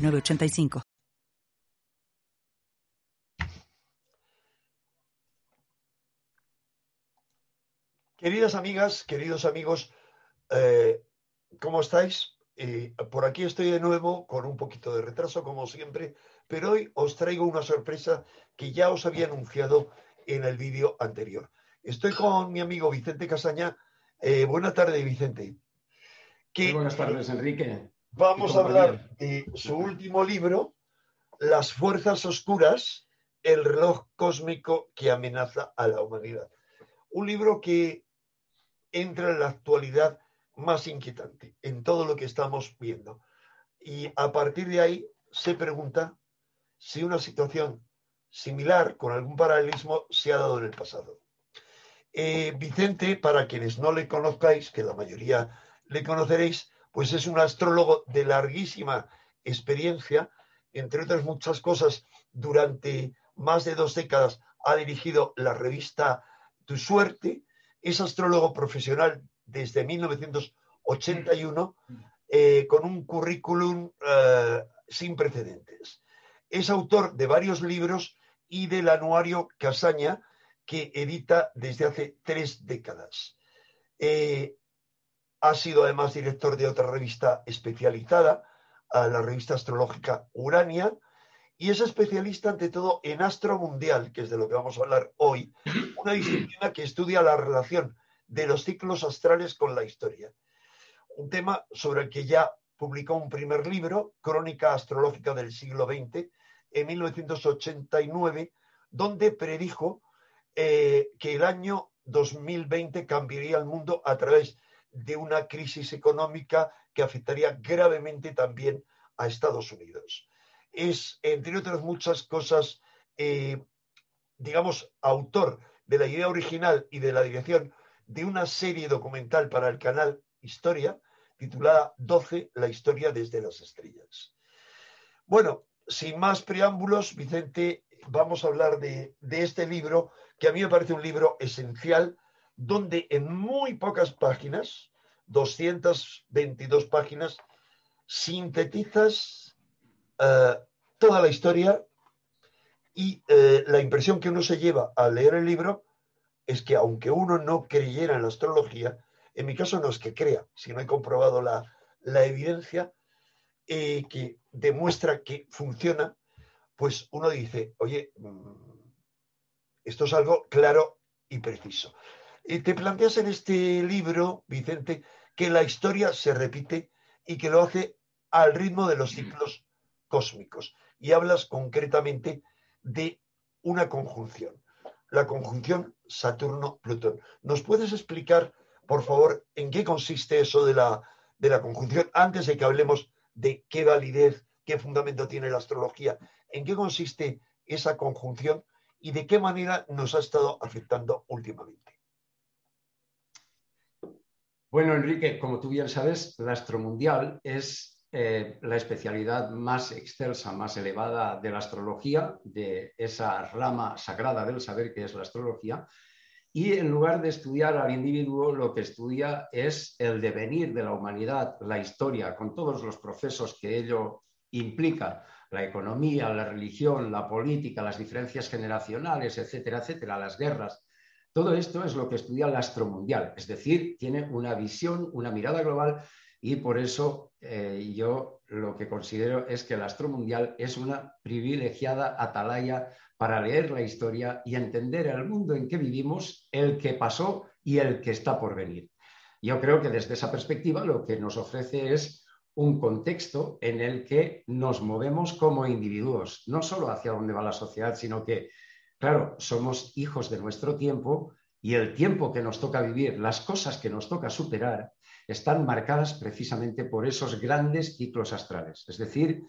985. Queridas amigas, queridos amigos, eh, ¿cómo estáis? Eh, por aquí estoy de nuevo con un poquito de retraso, como siempre, pero hoy os traigo una sorpresa que ya os había anunciado en el vídeo anterior. Estoy con mi amigo Vicente Casaña. Eh, buenas tardes, Vicente. buenas tardes, Enrique. Vamos a hablar de su último libro, Las Fuerzas Oscuras, el reloj cósmico que amenaza a la humanidad. Un libro que entra en la actualidad más inquietante, en todo lo que estamos viendo. Y a partir de ahí se pregunta si una situación similar, con algún paralelismo, se ha dado en el pasado. Eh, Vicente, para quienes no le conozcáis, que la mayoría le conoceréis, pues es un astrólogo de larguísima experiencia, entre otras muchas cosas, durante más de dos décadas ha dirigido la revista Tu Suerte, es astrólogo profesional desde 1981 eh, con un currículum eh, sin precedentes. Es autor de varios libros y del anuario Casaña, que edita desde hace tres décadas. Eh, ha sido además director de otra revista especializada, la revista astrológica Urania, y es especialista ante todo en astro mundial, que es de lo que vamos a hablar hoy, una disciplina que estudia la relación de los ciclos astrales con la historia. Un tema sobre el que ya publicó un primer libro, Crónica Astrológica del siglo XX, en 1989, donde predijo eh, que el año 2020 cambiaría el mundo a través de de una crisis económica que afectaría gravemente también a Estados Unidos. Es, entre otras muchas cosas, eh, digamos, autor de la idea original y de la dirección de una serie documental para el canal Historia, titulada 12, la historia desde las estrellas. Bueno, sin más preámbulos, Vicente, vamos a hablar de, de este libro, que a mí me parece un libro esencial donde en muy pocas páginas, 222 páginas, sintetizas eh, toda la historia y eh, la impresión que uno se lleva al leer el libro es que aunque uno no creyera en la astrología, en mi caso no es que crea, sino he comprobado la, evidencia eh, que demuestra que funciona, pues uno dice, oye, mm, esto es algo claro y preciso te planteas en este libro, Vicente, que la historia se repite y que lo hace al ritmo de los ciclos cósmicos. Y hablas concretamente de una conjunción, la conjunción Saturno-Plutón. ¿Nos puedes explicar, por favor, en qué consiste eso de la, de la conjunción antes de que hablemos de qué validez, qué fundamento tiene la astrología? ¿En qué consiste esa conjunción y de qué manera nos ha estado afectando últimamente? Bueno, Enrique, como tú bien sabes, la astromundial es eh, la especialidad más excelsa, más elevada de la astrología, de esa rama sagrada del saber que es la astrología. Y en lugar de estudiar al individuo, lo que estudia es el devenir de la humanidad, la historia, con todos los procesos que ello implica, la economía, la religión, la política, las diferencias generacionales, etcétera, etcétera, las guerras, todo esto es lo que estudia el astromundial, es decir, tiene una visión, una mirada global y por eso eh, yo lo que considero es que el astromundial es una privilegiada atalaya para leer la historia y entender el mundo en que vivimos, el que pasó y el que está por venir. Yo creo que desde esa perspectiva lo que nos ofrece es un contexto en el que nos movemos como individuos, no solo hacia dónde va la sociedad, sino que Claro, somos hijos de nuestro tiempo y el tiempo que nos toca vivir, las cosas que nos toca superar, están marcadas precisamente por esos grandes ciclos astrales. Es decir,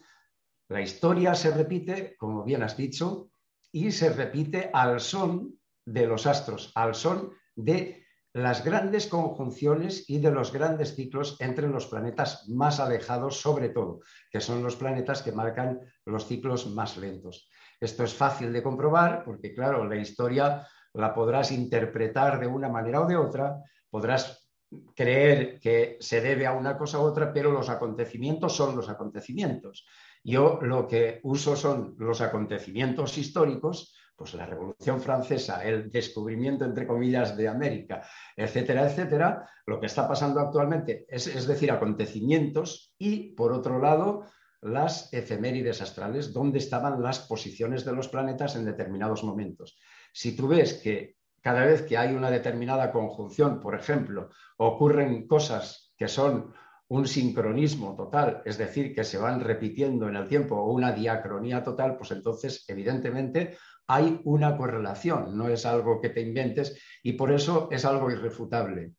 La historia se repite, como bien has dicho, y se repite al son de los astros, al son de las grandes conjunciones y de los grandes ciclos entre los planetas más alejados, sobre todo, que son los planetas que marcan los ciclos más lentos. Esto es fácil de comprobar porque, claro, la historia la podrás interpretar de una manera o de otra, podrás creer que se debe a una cosa u otra, pero los acontecimientos son los acontecimientos. Yo lo que uso son los acontecimientos históricos, pues la Revolución Francesa, el descubrimiento, entre comillas, de América, etcétera, etcétera, lo que está pasando actualmente, es, es decir, acontecimientos y, por otro lado, las efemérides astrales, donde estaban las posiciones de los planetas en determinados momentos. Si tú ves que cada vez que hay una determinada conjunción, por ejemplo, ocurren cosas que son un sincronismo total, es decir, que se van repitiendo en el tiempo o una diacronía total, pues entonces, evidentemente, hay una correlación, no es algo que te inventes y por eso es algo irrefutable.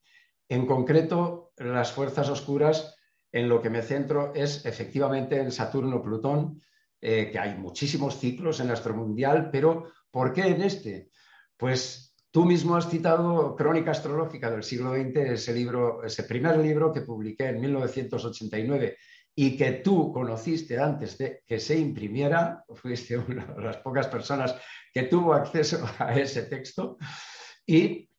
En concreto, las fuerzas oscuras, en lo que me centro es efectivamente en Saturno-Plutón, eh, que hay muchísimos ciclos en astro mundial, pero ¿por qué en este? Pues Tú mismo has citado Crónica Astrológica del siglo XX, ese libro, ese primer libro que publiqué en 1989 y que tú conociste antes de que se imprimiera, fuiste una de las pocas personas que tuvo acceso a ese texto. Y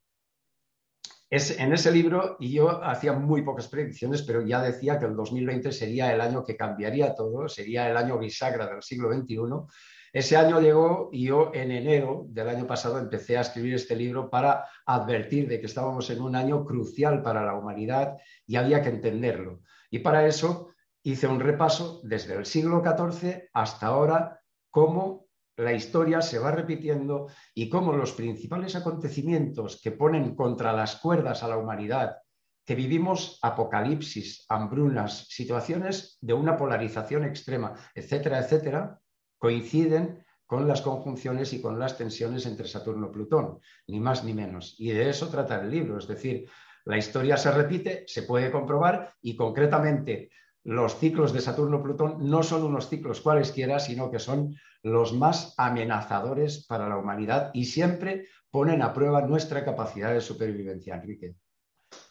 en ese libro, y yo hacía muy pocas predicciones, pero ya decía que el 2020 sería el año que cambiaría todo, sería el año bisagra del siglo XXI ese año llegó y yo en enero del año pasado empecé a escribir este libro para advertir de que estábamos en un año crucial para la humanidad y había que entenderlo. Y para eso hice un repaso desde el siglo XIV hasta ahora, cómo la historia se va repitiendo y cómo los principales acontecimientos que ponen contra las cuerdas a la humanidad, que vivimos apocalipsis, hambrunas, situaciones de una polarización extrema, etcétera, etcétera, coinciden con las conjunciones y con las tensiones entre Saturno y Plutón, ni más ni menos. Y de eso trata el libro, es decir, la historia se repite, se puede comprobar y concretamente los ciclos de Saturno-Plutón no son unos ciclos cualesquiera, sino que son los más amenazadores para la humanidad y siempre ponen a prueba nuestra capacidad de supervivencia, Enrique.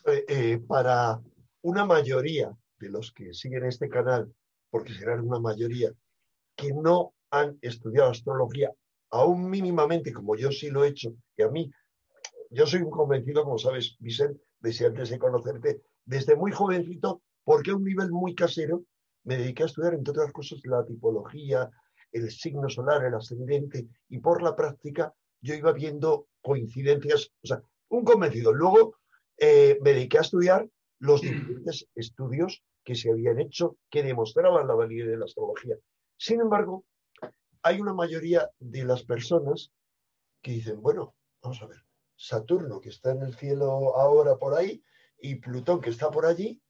Eh, eh, para una mayoría de los que siguen este canal, porque serán una mayoría que no han estudiado astrología aún mínimamente, como yo sí lo he hecho, y a mí, yo soy un convencido, como sabes, Vicente, desde antes de conocerte, desde muy jovencito, porque a un nivel muy casero me dediqué a estudiar, entre otras cosas, la tipología, el signo solar, el ascendente, y por la práctica yo iba viendo coincidencias, o sea, un convencido. Luego eh, me dediqué a estudiar los diferentes estudios que se habían hecho que demostraban la validez de la astrología. Sin embargo, hay una mayoría de las personas que dicen, bueno, vamos a ver, Saturno que está en el cielo ahora por ahí y Plutón que está por allí,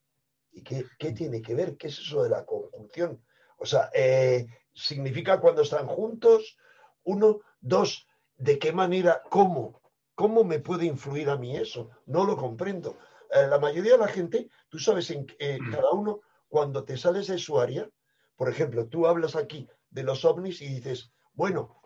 ¿y qué, tiene que ver? ¿Qué es eso de la conjunción? O sea, eh, ¿significa cuando están juntos? Uno, dos, ¿de qué manera, cómo? ¿Cómo me puede influir a mí eso? No lo comprendo. Eh, la mayoría de la gente, tú sabes, en, eh, cada uno, cuando te sales de su área, por ejemplo, tú hablas aquí de los ovnis y dices, bueno,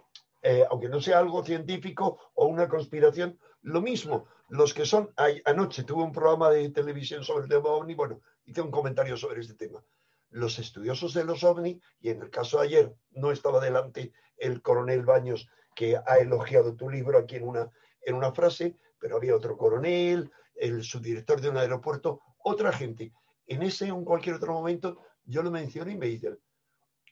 aunque no sea algo científico o una conspiración, lo mismo, los que son, anoche tuve un programa de televisión sobre el tema ovni, bueno, hice un comentario sobre este tema. Los estudiosos de los ovni, y en el caso de ayer no estaba delante el coronel Baños, que ha elogiado tu libro aquí en una, en una frase, pero había otro coronel, el subdirector de un aeropuerto, otra gente. En ese o en cualquier otro momento yo lo menciono y me dicen,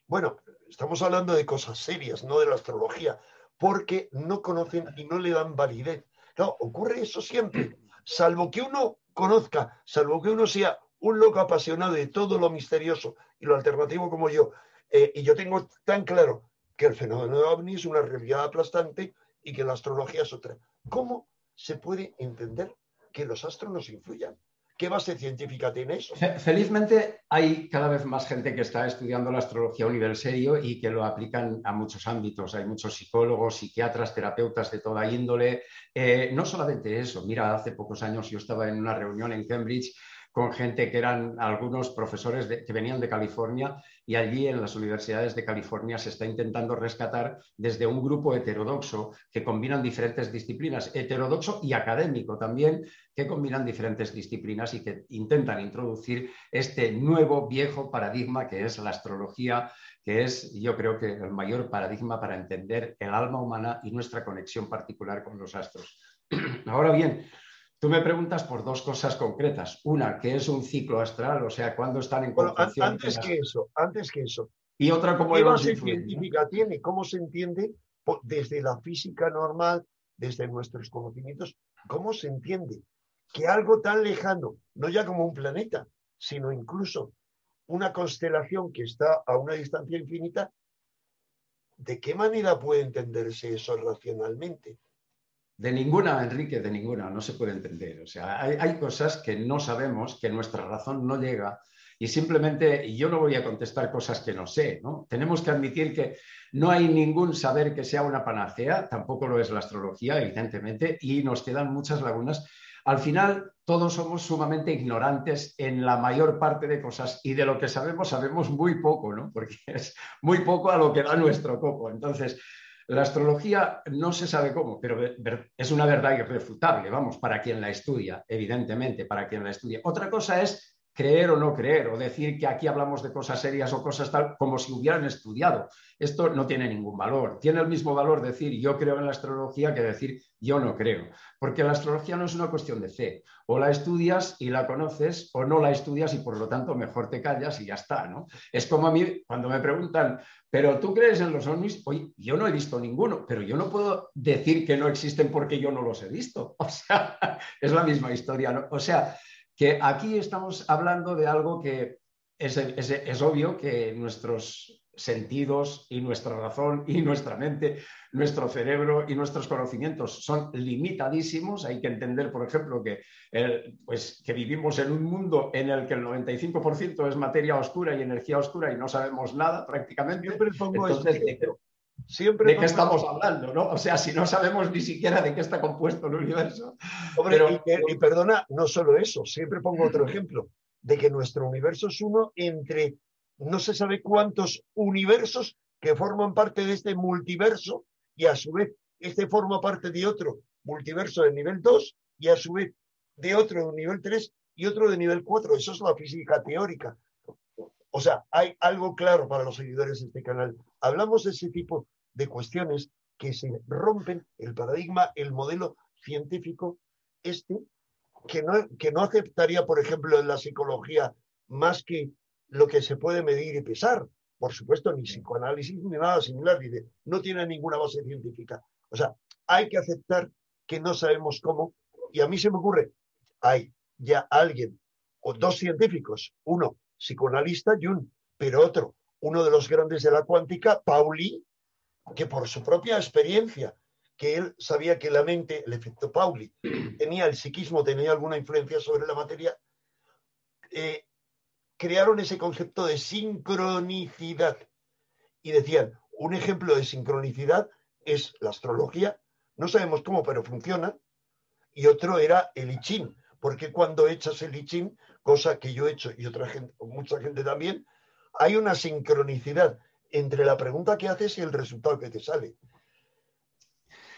bueno, estamos hablando de cosas serias, no de la astrología, porque no conocen y no le dan validez. No, ocurre eso siempre, salvo que uno conozca, salvo que uno sea un loco apasionado de todo lo misterioso y lo alternativo como yo, eh, y yo tengo tan claro que el fenómeno de OVNI es una realidad aplastante y que la astrología es otra. ¿Cómo se puede entender que los astros nos influyan? ¿Qué base científica tiene eso? Felizmente hay cada vez más gente que está estudiando la astrología a un nivel serio y que lo aplican a muchos ámbitos. Hay muchos psicólogos, psiquiatras, terapeutas de toda índole. Eh, no solamente eso, mira, hace pocos años yo estaba en una reunión en Cambridge con gente que eran algunos profesores que venían de California y allí en las universidades de California se está intentando rescatar desde un grupo heterodoxo que combinan diferentes disciplinas, heterodoxo y académico también, que combinan diferentes disciplinas y que intentan introducir este nuevo viejo paradigma que es la astrología, que es yo creo que el mayor paradigma para entender el alma humana y nuestra conexión particular con los astros. Ahora bien, Tú me preguntas por dos cosas concretas. Una, ¿qué es un ciclo astral? O sea, ¿cuándo están en bueno, Antes que eso, antes que eso. Y otra, ¿cómo ¿Qué base científica tiene? ¿Cómo se entiende desde la física normal, desde nuestros conocimientos? ¿Cómo se entiende que algo tan lejano, no ya como un planeta, sino incluso una constelación que está a una distancia infinita, ¿de qué manera puede entenderse eso racionalmente? De ninguna, Enrique, de ninguna, no se puede entender. O sea, hay, cosas que no sabemos, que nuestra razón no llega y simplemente, yo no voy a contestar cosas que no sé. Tenemos que admitir que no hay ningún saber que sea una panacea, tampoco lo es la astrología, evidentemente, y nos quedan muchas lagunas. Al final, todos somos sumamente ignorantes en la mayor parte de cosas y de lo que sabemos, sabemos muy poco, ¿no? Porque es muy poco a lo que da nuestro coco. Entonces, la astrología no se sabe cómo, pero es una verdad irrefutable, vamos, para quien la estudia, evidentemente, para quien la estudia. Otra cosa es creer o no creer, o decir que aquí hablamos de cosas serias o cosas tal, como si hubieran estudiado. Esto no tiene ningún valor. Tiene el mismo valor decir yo creo en la astrología que decir yo no creo. Porque la astrología no es una cuestión de fe. O la estudias y la conoces, o no la estudias y por lo tanto mejor te callas y ya está. ¿no? Es como a mí cuando me preguntan, ¿pero tú crees en los ovnis? Oye, yo no he visto ninguno, pero yo no puedo decir que no existen porque yo no los he visto. O sea, es la misma historia. O sea, que aquí estamos hablando de algo que es, obvio que nuestros sentidos y nuestra razón y nuestra mente, nuestro cerebro y nuestros conocimientos son limitadísimos. Hay que entender, por ejemplo, que, pues, que vivimos en un mundo en el que el 95% es materia oscura y energía oscura y no sabemos nada prácticamente. Entonces, Siempre ¿De qué estamos hablando? ¿no? O sea, si no sabemos ni siquiera de qué está compuesto el universo. Hombre, y, perdona, no solo eso, siempre pongo otro ejemplo, de que nuestro universo es uno entre no se sabe cuántos universos que forman parte de este multiverso y a su vez este forma parte de otro multiverso de nivel 2 y a su vez de otro de nivel 3 y otro de nivel 4. Eso es la física teórica. O sea, hay algo claro para los seguidores de este canal. Hablamos de ese tipo de cuestiones que se rompen el paradigma, el modelo científico, este, que no, que no aceptaría, por ejemplo, en la psicología más que lo que se puede medir y pesar. Por supuesto, ni psicoanálisis ni nada similar. Dice, no tiene ninguna base científica. O sea, hay que aceptar que no sabemos cómo. Y a mí se me ocurre, hay ya alguien o dos científicos, uno psicoanalista Jung, pero otro, uno de los grandes de la cuántica, Pauli, que por su propia experiencia, que él sabía que la mente, el efecto Pauli, tenía el psiquismo, tenía alguna influencia sobre la materia, eh, crearon ese concepto de sincronicidad. Y decían, un ejemplo de sincronicidad es la astrología, no sabemos cómo, pero funciona, y otro era el I Ching, porque cuando echas el I Ching cosa que yo he hecho y otra gente, mucha gente también, hay una sincronicidad entre la pregunta que haces y el resultado que te sale.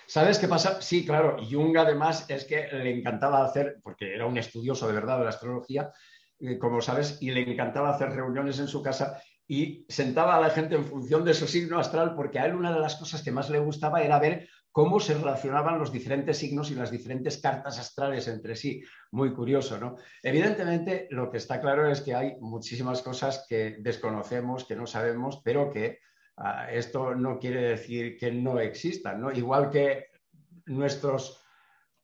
¿Sabes qué pasa? Sí, claro. Jung además es que le encantaba hacer, porque era un estudioso de verdad de la astrología, eh, como sabes, y le encantaba hacer reuniones en su casa y sentaba a la gente en función de su signo astral, porque a él una de las cosas que más le gustaba era ver cómo se relacionaban los diferentes signos y las diferentes cartas astrales entre sí. Muy curioso, ¿no? Evidentemente, lo que está claro es que hay muchísimas cosas que desconocemos, que no sabemos, pero que ah, esto no quiere decir que no existan, ¿no? Igual que nuestros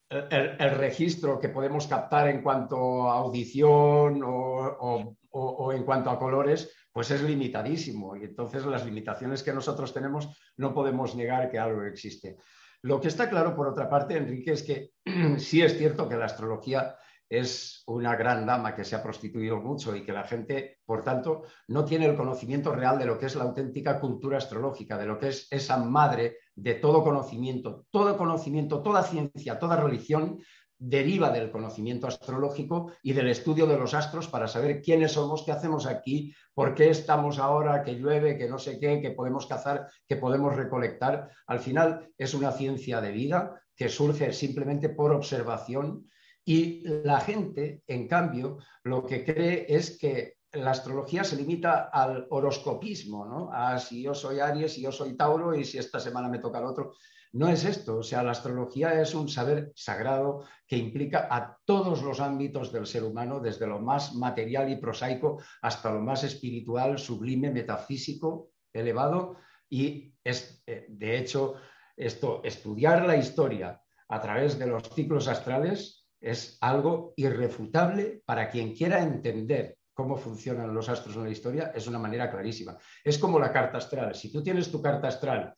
el, registro que podemos captar en cuanto a audición o, en cuanto a colores, pues es limitadísimo. Y entonces las limitaciones que nosotros tenemos no podemos negar que algo existe. Lo que está claro, por otra parte, Enrique, es que sí es cierto que la astrología es una gran dama que se ha prostituido mucho y que la gente, por tanto, no tiene el conocimiento real de lo que es la auténtica cultura astrológica, de lo que es esa madre de todo conocimiento, todo conocimiento, toda ciencia, toda religión deriva del conocimiento astrológico y del estudio de los astros para saber quiénes somos, qué hacemos aquí, por qué estamos ahora, que llueve, que no sé qué, que podemos cazar, que podemos recolectar. Al final es una ciencia de vida que surge simplemente por observación y la gente, en cambio, lo que cree es que la astrología se limita al horoscopismo, ¿no? A si yo soy Aries, si yo soy Tauro y si esta semana me toca el otro. No es esto, o sea, la astrología es un saber sagrado que implica a todos los ámbitos del ser humano, desde lo más material y prosaico hasta lo más espiritual, sublime, metafísico, elevado. Y es, eh, de hecho, esto, estudiar la historia a través de los ciclos astrales es algo irrefutable para quien quiera entender cómo funcionan los astros en la historia, es una manera clarísima. Es como la carta astral. Si tú tienes tu carta astral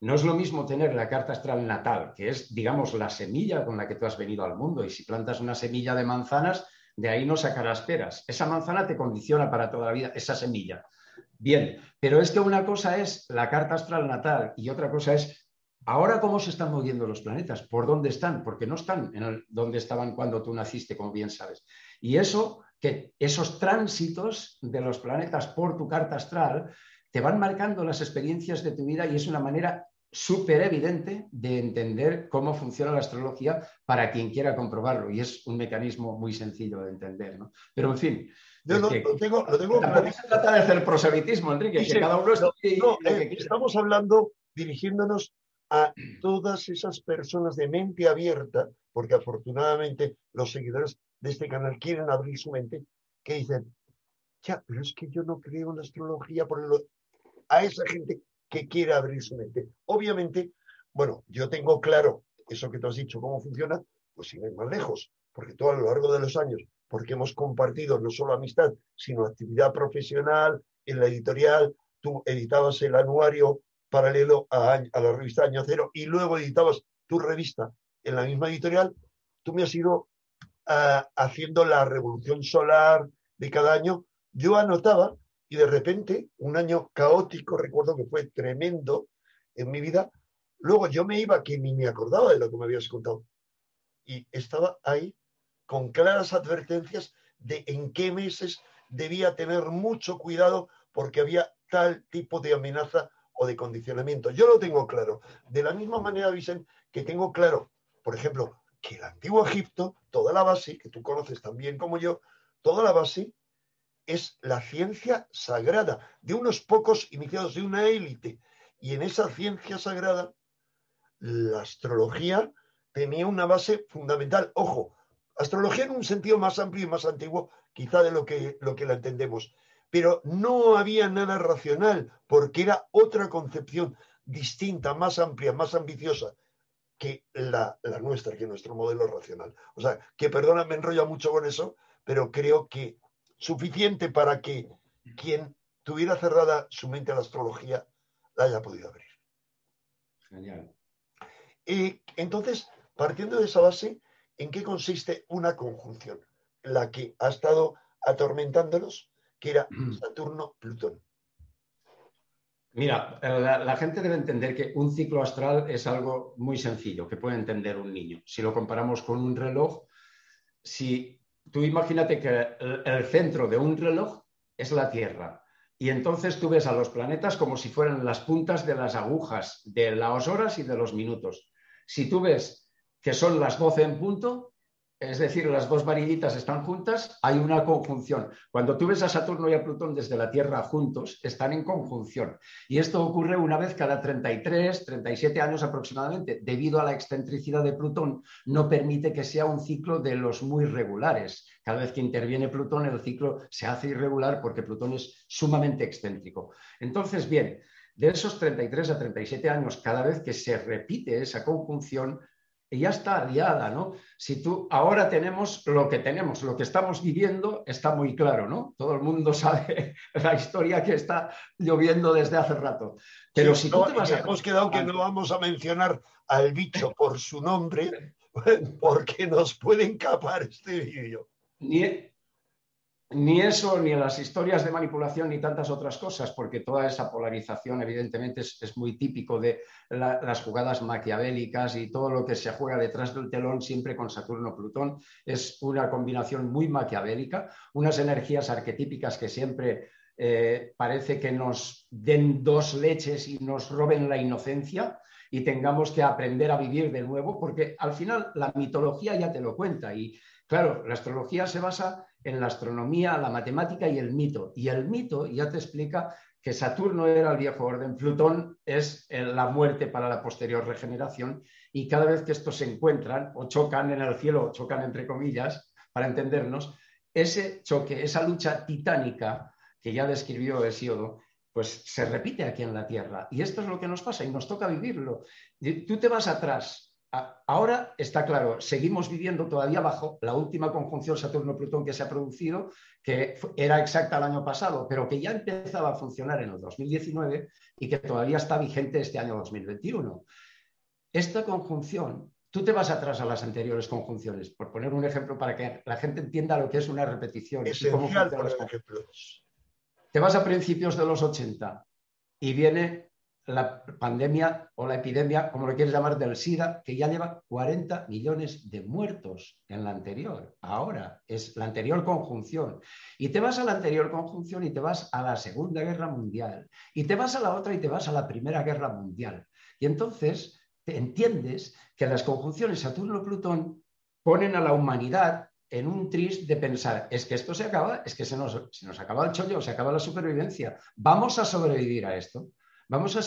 no es lo mismo tener la carta astral natal, que es, digamos, la semilla con la que tú has venido al mundo. Y si plantas una semilla de manzanas, de ahí no sacarás peras. Esa manzana te condiciona para toda la vida, esa semilla. Bien, pero es que una cosa es la carta astral natal y otra cosa es ahora cómo se están moviendo los planetas, por dónde están, porque no están en donde estaban cuando tú naciste, como bien sabes. Y eso, que esos tránsitos de los planetas por tu carta astral te van marcando las experiencias de tu vida y es una manera súper evidente de entender cómo funciona la astrología para quien quiera comprobarlo. Y es un mecanismo muy sencillo de entender. ¿no? Pero en fin. Yo lo tengo, lo tengo se trata de hacer proselitismo, Enrique, que cada uno eh, Estamos hablando, dirigiéndonos a todas esas personas de mente abierta, porque afortunadamente los seguidores de este canal quieren abrir su mente, que dicen, ya, pero es que yo no creo en la astrología, por lo... a esa gente que quiere abrir su mente. Obviamente, bueno, yo tengo claro eso que tú has dicho, cómo funciona, pues sin ir más lejos, porque todo a lo largo de los años, porque hemos compartido no solo amistad, sino actividad profesional en la editorial, tú editabas el anuario paralelo a, la revista Año Cero y luego editabas tu revista en la misma editorial, tú me has ido ah, haciendo la revolución solar de cada año. Yo anotaba y de repente, un año caótico, recuerdo que fue tremendo en mi vida, luego yo me iba que ni me acordaba de lo que me habías contado. Y estaba ahí con claras advertencias de en qué meses debía tener mucho cuidado porque había tal tipo de amenaza o de condicionamiento. Yo lo tengo claro. De la misma manera, dicen que tengo claro, por ejemplo, que el antiguo Egipto, toda la base, que tú conoces tan bien como yo, toda la base es la ciencia sagrada de unos pocos iniciados de una élite. Y en esa ciencia sagrada, la astrología tenía una base fundamental. Ojo, astrología en un sentido más amplio y más antiguo, quizá de lo que, lo que la entendemos. Pero no había nada racional, porque era otra concepción distinta, más amplia, más ambiciosa que la, la nuestra, que nuestro modelo racional. O sea, que perdona, me enrolla mucho con eso, pero creo que suficiente para que quien tuviera cerrada su mente a la astrología la haya podido abrir. Genial. Y entonces, partiendo de esa base, ¿en qué consiste una conjunción? La que ha estado atormentándonos, que era Saturno-Plutón. Mira, la, la, gente debe entender que un ciclo astral es algo muy sencillo, que puede entender un niño. Si lo comparamos con un reloj, si tú imagínate que el, centro de un reloj es la Tierra. Y entonces tú ves a los planetas como si fueran las puntas de las agujas de las horas y de los minutos. Si tú ves que son las 12 en punto, es decir, las dos varillitas están juntas, hay una conjunción. Cuando tú ves a Saturno y a Plutón desde la Tierra juntos, están en conjunción. Y esto ocurre una vez cada 33, 37 años aproximadamente. Debido a la excentricidad de Plutón, no permite que sea un ciclo de los muy regulares. Cada vez que interviene Plutón, el ciclo se hace irregular porque Plutón es sumamente excéntrico. Entonces, bien, de esos 33 a 37 años, cada vez que se repite esa conjunción, ya está liada, ¿no? Si tú ahora tenemos lo que tenemos, lo que estamos viviendo está muy claro, ¿no? Todo el mundo sabe la historia que está lloviendo desde hace rato. Pero si tú te vas a... Hemos quedado que no vamos a mencionar al bicho por su nombre porque nos puede encapar este vídeo. Ni, ni eso, ni las historias de manipulación, ni tantas otras cosas, porque toda esa polarización, evidentemente, es, muy típico de las jugadas maquiavélicas y todo lo que se juega detrás del telón, siempre con Saturno-Plutón. Es una combinación muy maquiavélica, unas energías arquetípicas que siempre eh, parece que nos den dos leches y nos roben la inocencia y tengamos que aprender a vivir de nuevo, porque al final la mitología ya te lo cuenta y claro, la astrología se basa en la astronomía, la matemática y el mito. Y el mito ya te explica que Saturno era el viejo orden, Plutón es la muerte para la posterior regeneración y cada vez que estos se encuentran o chocan en el cielo, chocan entre comillas, para entendernos, ese choque, esa lucha titánica que ya describió Hesíodo, pues se repite aquí en la Tierra. Y esto es lo que nos pasa y nos toca vivirlo. Tú te vas atrás Ahora está claro, seguimos viviendo todavía bajo la última conjunción Saturno-Plutón que se ha producido, que era exacta el año pasado, pero que ya empezaba a funcionar en el 2019 y que todavía está vigente este año 2021. Esta conjunción, tú te vas atrás a las anteriores conjunciones, por poner un ejemplo para que la gente entienda lo que es una repetición. Esencial, por ejemplos. Te vas a principios de los 80 y viene la pandemia o la epidemia, como lo quieres llamar, del SIDA, que ya lleva 40 millones de muertos en la anterior. Ahora es la anterior conjunción. Y te vas a la anterior conjunción y te vas a la Segunda Guerra Mundial. Y te vas a la otra y te vas a la Primera Guerra Mundial. Y entonces te entiendes que las conjunciones Saturno-Plutón ponen a la humanidad en un tris de pensar, es que esto se acaba, es que se nos, se nos acaba el chollo, se acaba la supervivencia. Vamos a sobrevivir a esto. Vamos a...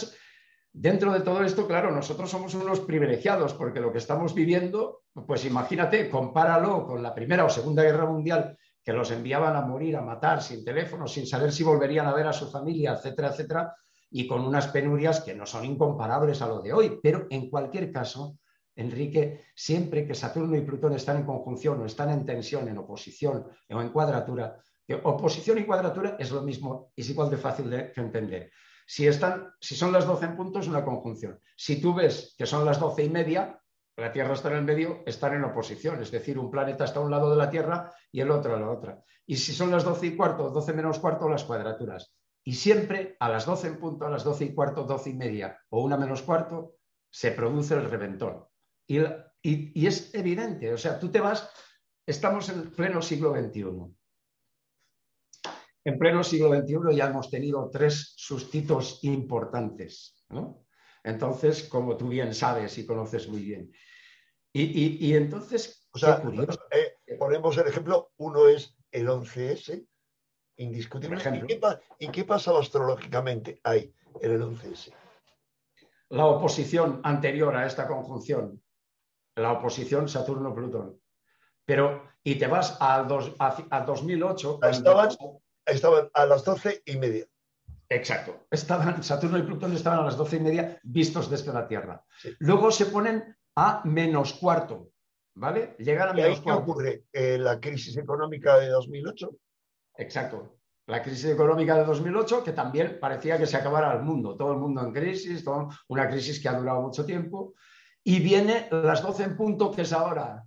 Dentro de todo esto, claro, nosotros somos unos privilegiados porque lo que estamos viviendo, pues imagínate, compáralo con la Primera o Segunda Guerra Mundial, que los enviaban a morir, a matar, sin teléfono, sin saber si volverían a ver a su familia, etcétera, etcétera, y con unas penurias que no son incomparables a lo de hoy. Pero en cualquier caso, Enrique, siempre que Saturno y Plutón están en conjunción o están en tensión, en oposición o en cuadratura, oposición y cuadratura es lo mismo, es igual de fácil de entender. Si, están, si son las 12 en punto, es una conjunción. Si tú ves que son las 12 y media, la Tierra está en el medio, están en oposición. Es decir, un planeta está a un lado de la Tierra y el otro a la otra. Y si son las 12 y cuarto, 12 menos cuarto, las cuadraturas. Y siempre a las 12 en punto, a las 12 y cuarto, 12 y media o una menos cuarto, se produce el reventón. Y, y es evidente, o sea, tú te vas, estamos en pleno siglo XXI en pleno siglo XXI ya hemos tenido tres sustitos importantes. Entonces, como tú bien sabes y conoces muy bien. Y, entonces, o sea, eh, ponemos el ejemplo, uno es el 11S, indiscutible. ¿Y qué, pasa astrológicamente ahí, en el 11S? La oposición anterior a esta conjunción, la oposición Saturno-Plutón. Pero, y te vas a, a, 2008. estaban a las doce y media. Exacto. Estaban, Saturno y Plutón estaban a las doce y media vistos desde la Tierra. Luego se ponen a menos cuarto. ¿Vale? Llegan a menos ¿Qué ocurre? Eh, ¿La crisis económica de 2008? Exacto. La crisis económica de 2008, que también parecía que se acabara el mundo, todo el mundo en crisis, una crisis que ha durado mucho tiempo. Y viene las 12 en punto, que es ahora.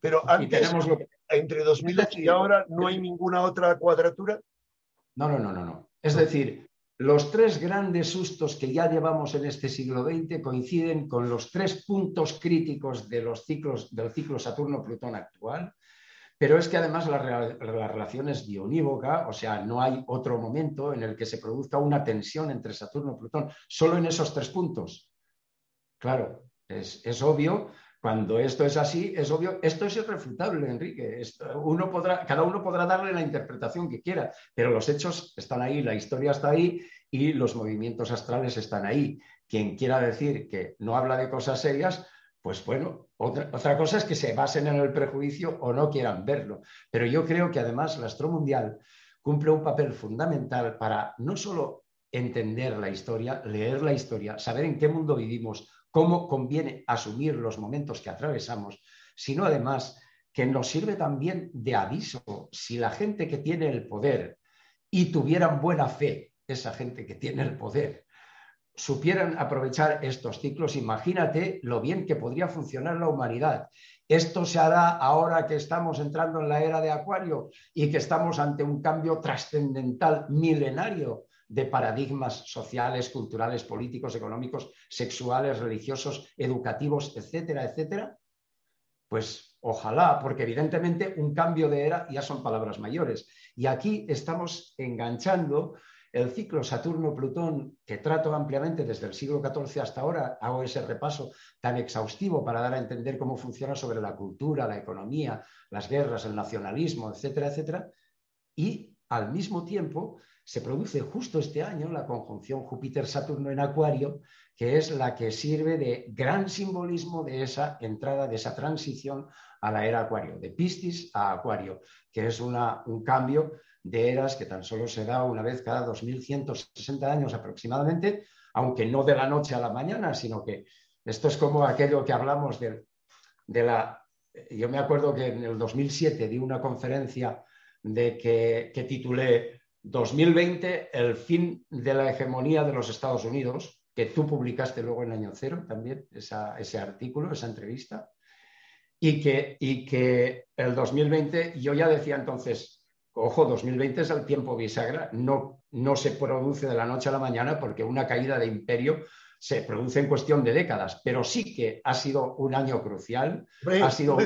Pero antes, tenemos lo entre 2008 y ahora no hay ninguna otra cuadratura. No, no, no, no, no. Es decir, los tres grandes sustos que ya llevamos en este siglo XX coinciden con los tres puntos críticos de los ciclos, del ciclo Saturno-Plutón actual, pero es que además la, la, relación es bionívoca, o sea, no hay otro momento en el que se produzca una tensión entre Saturno y Plutón, solo en esos tres puntos. Claro, es, es obvio cuando esto es así, es obvio, esto es irrefutable, Enrique. cada uno podrá darle la interpretación que quiera, pero los hechos están ahí, la historia está ahí y los movimientos astrales están ahí. Quien quiera decir que no habla de cosas serias, pues bueno, otra, otra cosa es que se basen en el prejuicio o no quieran verlo. Pero yo creo que además la astromundial cumple un papel fundamental para no solo entender la historia, leer la historia, saber en qué mundo vivimos, cómo conviene asumir los momentos que atravesamos, sino además que nos sirve también de aviso si la gente que tiene el poder y tuvieran buena fe, esa gente que tiene el poder, supieran aprovechar estos ciclos, imagínate lo bien que podría funcionar la humanidad. Esto se hará ahora que estamos entrando en la era de Acuario y que estamos ante un cambio trascendental milenario de paradigmas sociales, culturales, políticos, económicos, sexuales, religiosos, educativos, etcétera, etcétera. Pues ojalá, porque evidentemente un cambio de era ya son palabras mayores. Y aquí estamos enganchando el ciclo Saturno-Plutón, que trato ampliamente desde el siglo XIV hasta ahora, hago ese repaso tan exhaustivo para dar a entender cómo funciona sobre la cultura, la economía, las guerras, el nacionalismo, etcétera, etcétera. Y al mismo tiempo se produce justo este año la conjunción Júpiter-Saturno en Acuario, que es la que sirve de gran simbolismo de esa entrada, de esa transición a la era Acuario, de Piscis a Acuario, que es una, un cambio de eras que tan solo se da una vez cada 2160 años aproximadamente, aunque no de la noche a la mañana, sino que esto es como aquello que hablamos de, de la... Yo me acuerdo que en el 2007 di una conferencia de que, que titulé 2020, el fin de la hegemonía de los Estados Unidos, que tú publicaste luego en Año Cero también, ese artículo, esa entrevista, y que, y que el 2020, yo ya decía entonces, Ojo, 2020 es el tiempo bisagra, no, no se produce de la noche a la mañana porque una caída de imperio se produce en cuestión de décadas, pero sí que ha sido un año crucial. ha sido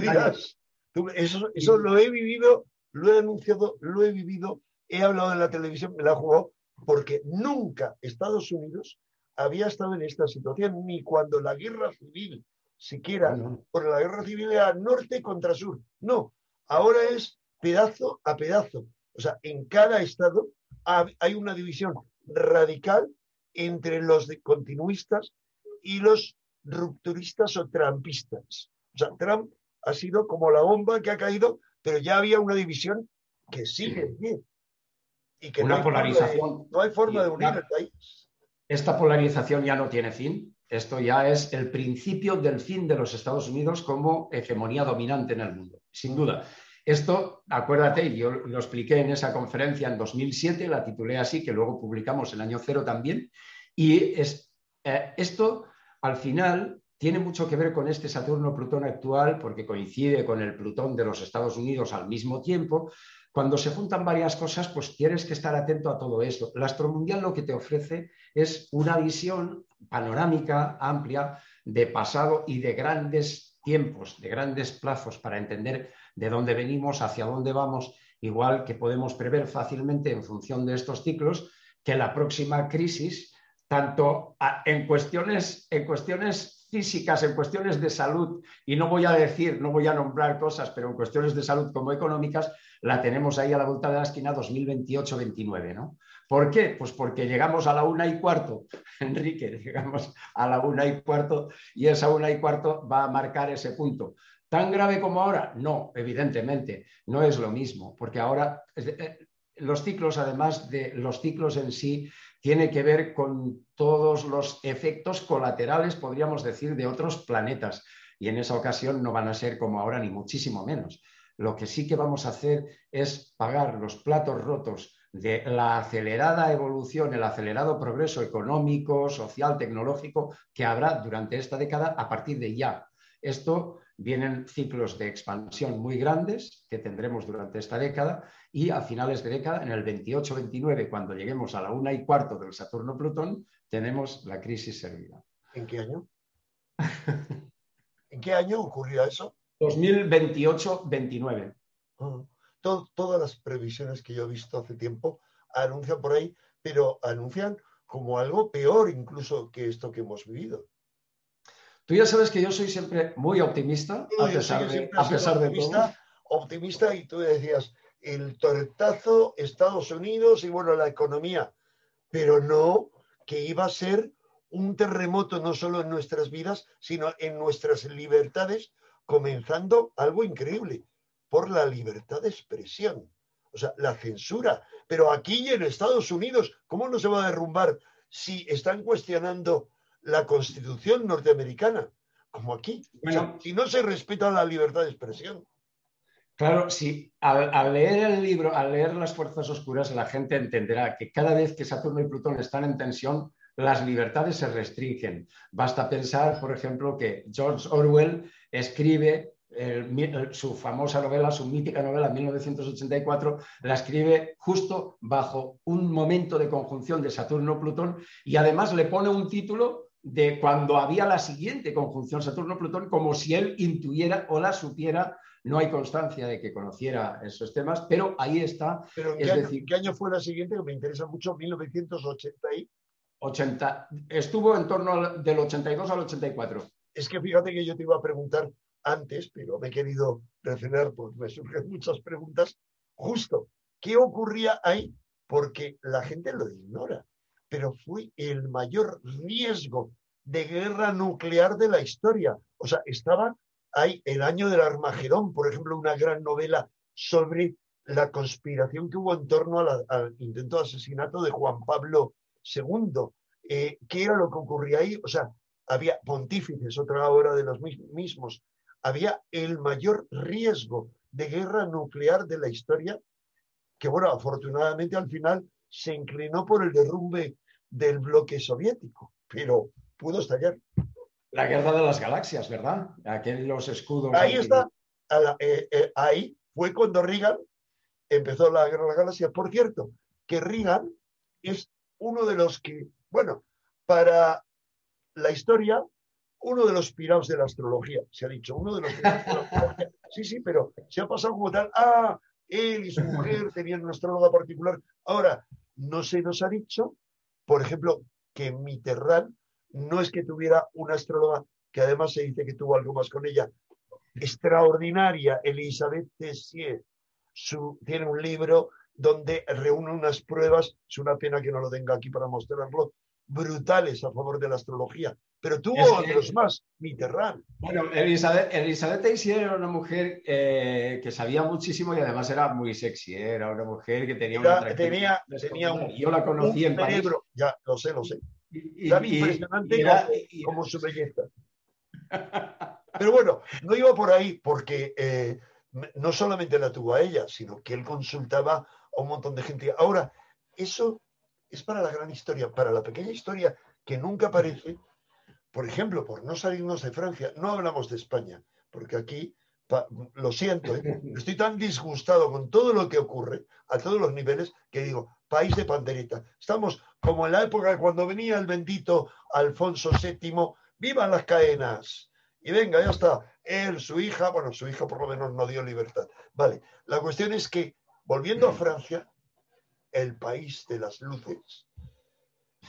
eso, lo he vivido, lo he anunciado, lo he vivido, he hablado en la televisión, me la he jugado, porque nunca Estados Unidos había estado en esta situación, ni cuando la guerra civil, siquiera, por la guerra civil era norte contra sur. No, ahora es pedazo a pedazo. O sea, en cada estado hay una división radical entre los continuistas y los rupturistas o trampistas. O sea, Trump ha sido como la bomba que ha caído, pero ya había una división que sigue bien. Y que una no polarización. no hay forma de unir el país. Esta polarización ya no tiene fin. Esto ya es el principio del fin de los Estados Unidos como hegemonía dominante en el mundo, sin duda. Esto, acuérdate, yo lo expliqué en esa conferencia en 2007, la titulé así, que luego publicamos el año cero también, y es, eh, esto al final tiene mucho que ver con este Saturno-Plutón actual, porque coincide con el Plutón de los Estados Unidos al mismo tiempo. Cuando se juntan varias cosas, pues tienes que estar atento a todo esto. El astromundial lo que te ofrece es una visión panorámica, amplia, de pasado y de grandes tiempos, de grandes plazos para entender de dónde venimos, hacia dónde vamos, igual que podemos prever fácilmente en función de estos ciclos que la próxima crisis, tanto en cuestiones, en cuestiones físicas, en cuestiones de salud, y no voy a decir, no voy a nombrar cosas, pero en cuestiones de salud como económicas, la tenemos ahí a la vuelta de la esquina 2028-29, ¿no? ¿Por qué? Pues porque llegamos a la una y cuarto, Enrique, llegamos a la una y cuarto y esa una y cuarto va a marcar ese punto. ¿Tan grave como ahora? No, evidentemente, no es lo mismo, porque ahora eh, los ciclos, además de los ciclos en sí, tiene que ver con todos los efectos colaterales, podríamos decir, de otros planetas. Y en esa ocasión no van a ser como ahora, ni muchísimo menos. Lo que sí que vamos a hacer es pagar los platos rotos de la acelerada evolución, el acelerado progreso económico, social, tecnológico que habrá durante esta década a partir de ya. Esto vienen ciclos de expansión muy grandes que tendremos durante esta década y a finales de década, en el 28-29, cuando lleguemos a la una y cuarto del Saturno-Plutón, tenemos la crisis servida. ¿En qué año? ¿En qué año ocurrió eso? 2028-29. Ah, todas las previsiones que yo he visto hace tiempo anuncian por ahí, pero anuncian como algo peor incluso que esto que hemos vivido. Tú ya sabes que yo soy siempre muy optimista, a pesar, de, a pesar optimista, de Optimista, y tú decías, el tortazo, Estados Unidos y bueno, la economía, pero no que iba a ser un terremoto no solo en nuestras vidas, sino en nuestras libertades, comenzando algo increíble, por la libertad de expresión, o sea, la censura. Pero aquí en Estados Unidos, ¿cómo no se va a derrumbar si están cuestionando la constitución norteamericana, como aquí. si no se respeta la libertad de expresión. Claro, sí. Al, leer el libro, al leer las fuerzas oscuras, la gente entenderá que cada vez que Saturno y Plutón están en tensión, las libertades se restringen. Basta pensar, por ejemplo, que George Orwell escribe su famosa novela, su mítica novela 1984, la escribe justo bajo un momento de conjunción de Saturno-Plutón y además le pone un título de cuando había la siguiente conjunción Saturno-Plutón, como si él intuyera o la supiera. No hay constancia de que conociera esos temas, pero ahí está. ¿Pero ¿qué, año, ¿qué año fue la siguiente? Que me interesa mucho, 1980 80, estuvo en torno del 82 al 84. Es que fíjate que yo te iba a preguntar antes, pero me he querido refrenar, pues me surgen muchas preguntas. Justo, ¿qué ocurría ahí? Porque la gente lo ignora, pero fue el mayor riesgo de guerra nuclear de la historia. O sea, estaba ahí el año del Armagedón, por ejemplo, una gran novela sobre la conspiración que hubo en torno al intento de asesinato de Juan Pablo II. Eh, ¿Qué era lo que ocurría ahí? O sea, había pontífices, otra obra de los mismos, había el mayor riesgo de guerra nuclear de la historia, que bueno, afortunadamente al final se inclinó por el derrumbe del bloque soviético, pero pudo estallar. La guerra de las galaxias, ¿verdad? Aquellos los escudos. Ahí está, eh, eh, ahí fue cuando Reagan empezó la guerra de las galaxias. Por cierto, que Reagan es uno de los que, bueno, para la historia uno de los pirados de la astrología, se ha dicho, uno de los pirados de la astrología. Sí, sí, pero se ha pasado como tal, ah, él y su mujer tenían una astróloga particular. Ahora, no se nos ha dicho, por ejemplo, que Mitterrand no es que tuviera una astróloga que además se dice que tuvo algo más con ella, extraordinaria, Elizabeth Tessier. Su, tiene un libro donde reúne unas pruebas, es una pena que no lo tenga aquí para mostrarlo, brutales a favor de la astrología. Pero tuvo otros más, Mitterrand. Bueno, Elizabeth, Elizabeth era una mujer eh, que sabía muchísimo y además era muy sexy. ¿eh? Era una mujer que tenía una tenía, tenía un, Yo la conocí en cerebro, ya, lo sé, lo sé. Y, impresionante como, su belleza. Pero bueno, no iba por ahí porque eh, no solamente la tuvo a ella, sino que él consultaba a un montón de gente. Ahora, eso es para la gran historia, para la pequeña historia que nunca aparece. Por ejemplo, por no salirnos de Francia, no hablamos de España, porque aquí, lo siento, ¿eh? estoy tan disgustado con todo lo que ocurre a todos los niveles que digo, país de pandereta. Estamos como en la época cuando venía el bendito Alfonso VII, vivan las cadenas. Y venga, ya está. Él, su hija, bueno, su hija por lo menos no dio libertad. Vale, la cuestión es que, volviendo a Francia, el país de las luces,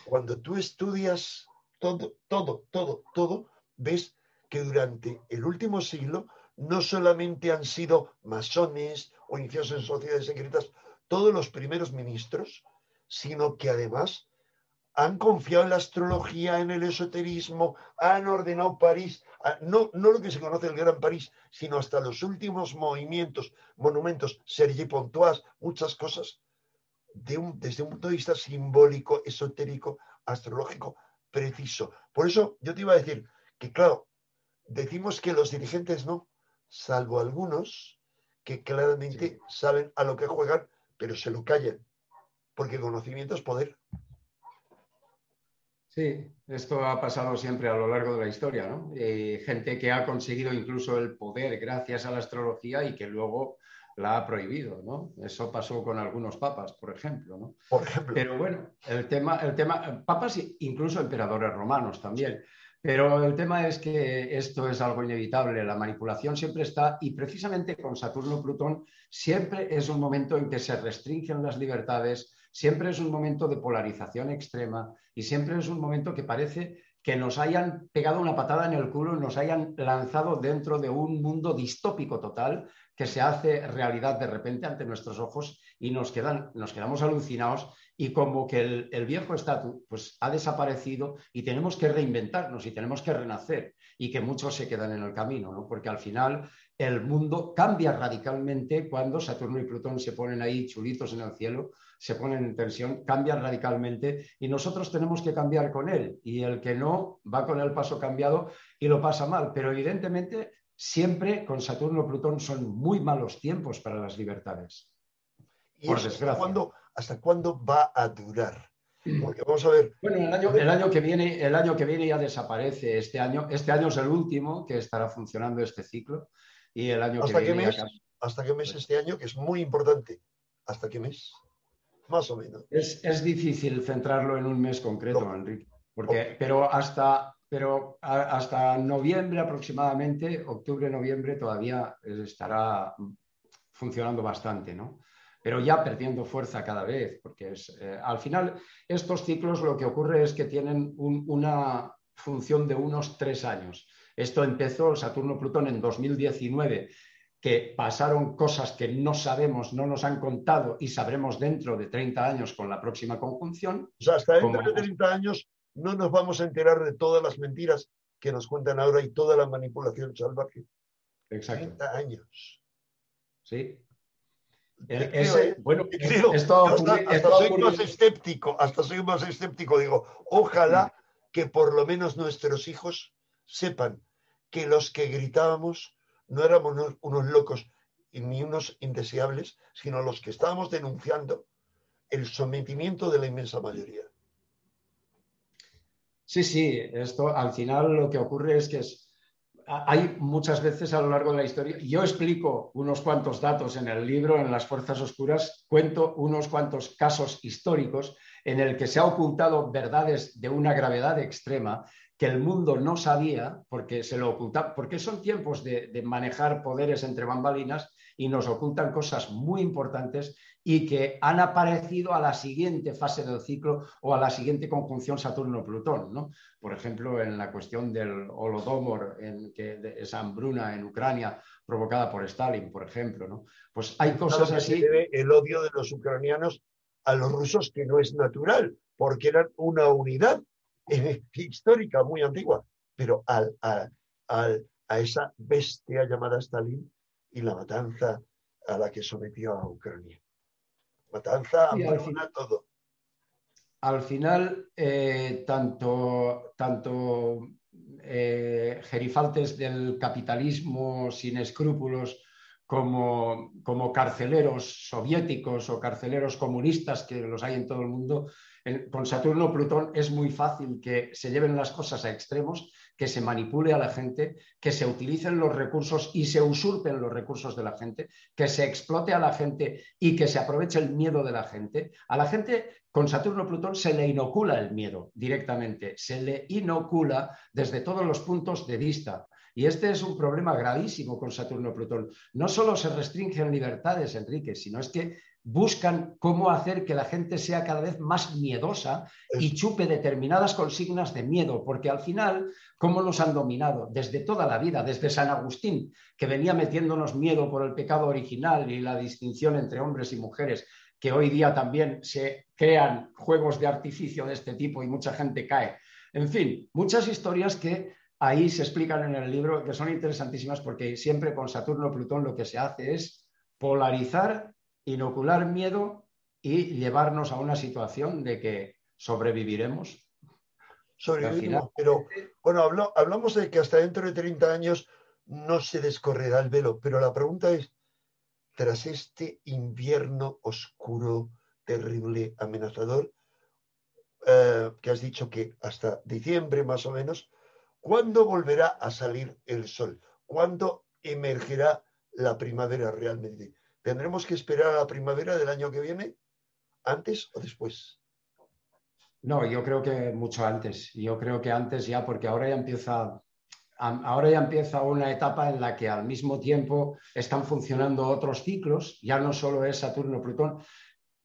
cuando tú estudias todo, todo, todo, todo, ves que durante el último siglo no solamente han sido masones o iniciados en sociedades secretas todos los primeros ministros, sino que además han confiado en la astrología, en el esoterismo, han ordenado París, no, no lo que se conoce el Gran París, sino hasta los últimos movimientos, monumentos, Sergi Pontoise, muchas cosas, desde un punto de vista simbólico, esotérico, astrológico, preciso. Por eso yo te iba a decir que, claro, decimos que los dirigentes no, salvo algunos que claramente saben a lo que juegan, pero se lo callan, porque conocimiento es poder. Sí, esto ha pasado siempre a lo largo de la historia, ¿no? Eh, gente que ha conseguido incluso el poder gracias a la astrología y que luego la ha prohibido, ¿no? Eso pasó con algunos papas, por ejemplo, ¿no? Por ejemplo. Pero bueno, el tema, el tema, papas incluso emperadores romanos también. Pero el tema es que esto es algo inevitable, la manipulación siempre está y precisamente con Saturno-Plutón siempre es un momento en que se restringen las libertades, siempre es un momento de polarización extrema y siempre es un momento que parece que nos hayan pegado una patada en el culo y nos hayan lanzado dentro de un mundo distópico total que se hace realidad de repente ante nuestros ojos y nos, quedan, nos quedamos alucinados y como que el, viejo estatus pues, ha desaparecido y tenemos que reinventarnos y tenemos que renacer y que muchos se quedan en el camino, ¿no? porque al final el mundo cambia radicalmente cuando Saturno y Plutón se ponen ahí chulitos en el cielo, se ponen en tensión, cambian radicalmente y nosotros tenemos que cambiar con él y el que no va con el paso cambiado y lo pasa mal, pero evidentemente siempre con Saturno y Plutón son muy malos tiempos para las libertades. ¿Y por desgracia. ¿hasta cuándo, va a durar? Porque vamos a ver. Bueno, el año, el año, que viene, el año que viene ya desaparece este año. Este año es el último que estará funcionando este ciclo. Y el año ¿Hasta que qué viene. mes? ¿Hasta qué mes este año? Que es muy importante. ¿Hasta qué mes? Más o menos. Es, es difícil centrarlo en un mes concreto, No. Enrique. Porque, pero hasta, pero a- hasta noviembre aproximadamente, octubre, noviembre, todavía eh, estará funcionando bastante, ¿no? Pero ya perdiendo fuerza cada vez, porque es, eh, al final estos ciclos lo que ocurre es que tienen un- una función de unos tres años. Esto empezó Saturno-Plutón en 2019, que pasaron cosas que no sabemos, no nos han contado y sabremos dentro de 30 años con la próxima conjunción. O sea, hasta dentro Como- de 30 años no nos vamos a enterar de todas las mentiras que nos cuentan ahora y toda la manipulación salvaje. Exacto. 30 años. Sí. El- ese- ¿eh? bueno, es- creo. Hasta, hasta soy más escéptico, hasta soy más escéptico. Digo, ojalá que por lo menos nuestros hijos sepan que los que gritábamos no éramos unos, unos locos ni unos indeseables, sino los que estábamos denunciando el sometimiento de la inmensa mayoría. Sí, sí, esto al final lo que ocurre es que es- hay muchas veces a lo largo de la historia, yo explico unos cuantos datos en el libro, en las Fuerzas Oscuras, cuento unos cuantos casos históricos en el que se ha ocultado verdades de una gravedad extrema que el mundo no sabía porque se lo oculta, porque son tiempos de, de manejar poderes entre bambalinas y nos ocultan cosas muy importantes y que han aparecido a la siguiente fase del ciclo o a la siguiente conjunción Saturno-Plutón, ¿no? Por ejemplo, en la cuestión del Holodomor, en que, de esa hambruna en Ucrania provocada por Stalin, por ejemplo, ¿no? Pues hay cosas Claro así. el odio de los ucranianos a los rusos, que no es natural, porque eran una unidad eh, histórica muy antigua, pero al, al- a esa bestia llamada Stalin y la matanza a la que sometió a Ucrania. Matanza, Sí, al hambruna, todo. al final, eh, tanto, tanto eh, gerifaltes del capitalismo sin escrúpulos como, como carceleros soviéticos o carceleros comunistas, que los hay en todo el mundo, con Saturno Plutón es muy fácil que se lleven las cosas a extremos, que se manipule a la gente, que se utilicen los recursos y se usurpen los recursos de la gente, que se explote a la gente y que se aproveche el miedo de la gente. A la gente con Saturno Plutón se le inocula el miedo directamente, se le inocula desde todos los puntos de vista. Y este es un problema gravísimo con Saturno Plutón. No solo se restringen libertades, Enrique, sino es que buscan cómo hacer que la gente sea cada vez más miedosa y chupe determinadas consignas de miedo, porque al final, ¿cómo nos han dominado? Desde toda la vida, desde San Agustín, que venía metiéndonos miedo por el pecado original y la distinción entre hombres y mujeres, que hoy día también se crean juegos de artificio de este tipo y mucha gente cae. En fin, muchas historias que ahí se explican en el libro que son interesantísimas porque siempre con Saturno Plutón lo que se hace es polarizar, inocular miedo y llevarnos a una situación de que sobreviviremos. Final- pero bueno, hablo- hablamos de que hasta dentro de 30 años no se descorrerá el velo, pero la pregunta es, tras este invierno oscuro, terrible, amenazador, eh, que has dicho que hasta diciembre más o menos, ¿cuándo volverá a salir el sol? ¿Cuándo emergerá la primavera realmente? ¿Tendremos que esperar a la primavera del año que viene? ¿Antes o después? No, yo creo que mucho antes. Yo creo que antes ya, porque ahora ya empieza, ahora ya empieza una etapa en la que al mismo tiempo están funcionando otros ciclos, ya no solo es Saturno-Plutón.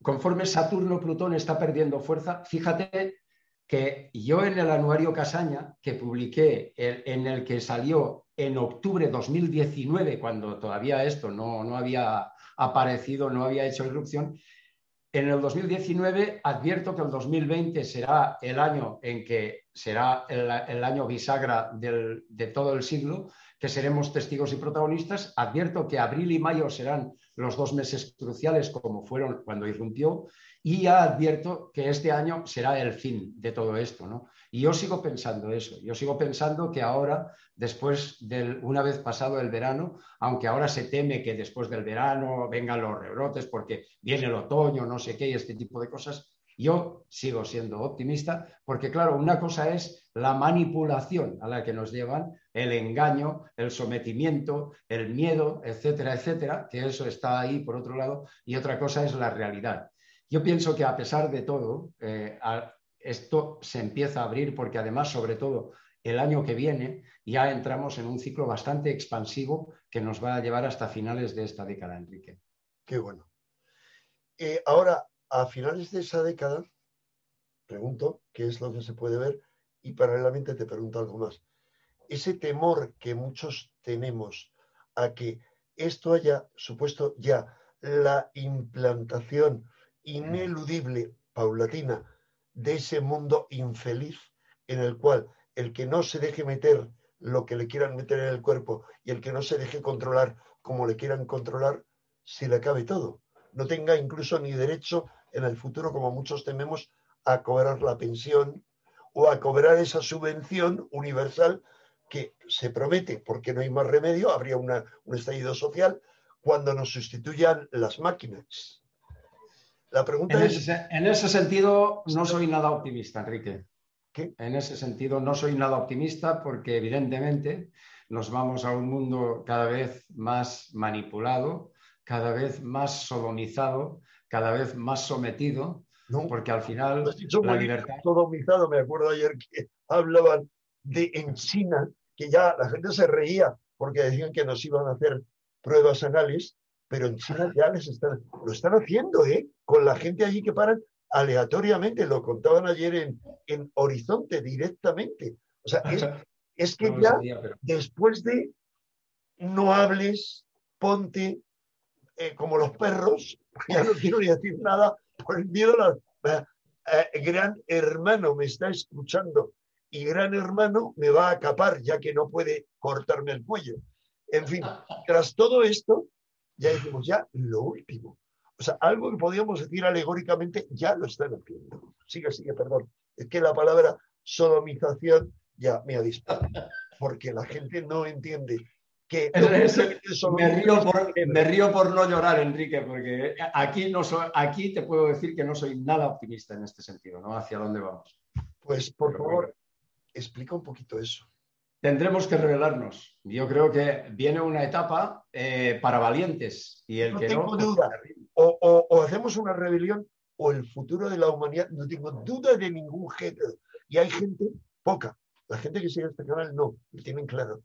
Conforme Saturno-Plutón está perdiendo fuerza, fíjate que yo en el anuario Casaña, que publiqué, en el que salió en octubre de 2019, cuando todavía esto no, no había aparecido, no había hecho irrupción, en el 2019 advierto que el 2020 será el año en que será el, el año bisagra del- de todo el siglo, que seremos testigos y protagonistas. Advierto que abril y mayo serán los dos meses cruciales como fueron cuando irrumpió y ya advierto que este año será el fin de todo esto. ¿no? Y yo sigo pensando eso, yo sigo pensando que ahora, después del, una vez pasado el verano, aunque ahora se teme que después del verano vengan los rebrotes porque viene el otoño, no sé qué, y este tipo de cosas, Yo sigo siendo optimista porque, claro, una cosa es la manipulación a la que nos llevan, el engaño, el sometimiento, el miedo, etcétera, etcétera, que eso está ahí por otro lado, y otra cosa es la realidad. Yo pienso que a pesar de todo, eh, esto se empieza a abrir porque además, sobre todo, el año que viene ya entramos en un ciclo bastante expansivo que nos va a llevar hasta finales de esta década, Enrique. Qué bueno. Eh, ahora, a finales de esa década, pregunto qué es lo que se puede ver y paralelamente te pregunto algo más. Ese temor que muchos tenemos a que esto haya supuesto ya la implantación ineludible, paulatina, de ese mundo infeliz en el cual el que no se deje meter lo que le quieran meter en el cuerpo y el que no se deje controlar como le quieran controlar, se le acabe todo. No tenga incluso ni derecho en el futuro, como muchos tememos, a cobrar la pensión o a cobrar esa subvención universal que se promete, porque no hay más remedio, habría un estallido social cuando nos sustituyan las máquinas. La pregunta es... en ese sentido, no soy nada optimista, Enrique. En ese sentido, no soy nada optimista porque evidentemente nos vamos a un mundo cada vez más manipulado, cada vez más sodomizado, cada vez más sometido, porque al final la libertad... Sodomizado, me acuerdo ayer que hablaban de en China, que ya la gente se reía porque decían que nos iban a hacer pruebas anales, pero en China ya les están, lo están haciendo, ¿eh? Con la gente allí que paran aleatoriamente, lo contaban ayer en, en Horizonte directamente. O sea, es, que ya después de no hables, ponte eh, como los perros, ya no quiero ni decir nada, por el miedo a la, eh, gran hermano me está escuchando y gran hermano me va a acapar ya que no puede cortarme el cuello. En fin, tras todo esto, ya decimos ya lo último. O sea, algo que podríamos decir alegóricamente ya lo están haciendo. Sigue, sigue, perdón. Es que la palabra sodomización ya me ha disparado, porque la gente no entiende que... me, río por, no llorar, Enrique, porque aquí, no aquí te puedo decir que no soy nada optimista en este sentido, ¿no? Hacia dónde vamos. Pues, por favor, explica un poquito eso. Tendremos que revelarnos. Yo creo que viene una etapa eh, para valientes y el que tengo duda. O, hacemos una rebelión o el futuro de la humanidad, no tengo duda de ningún género. Y hay gente poca. La gente que sigue este canal no, lo tienen claro.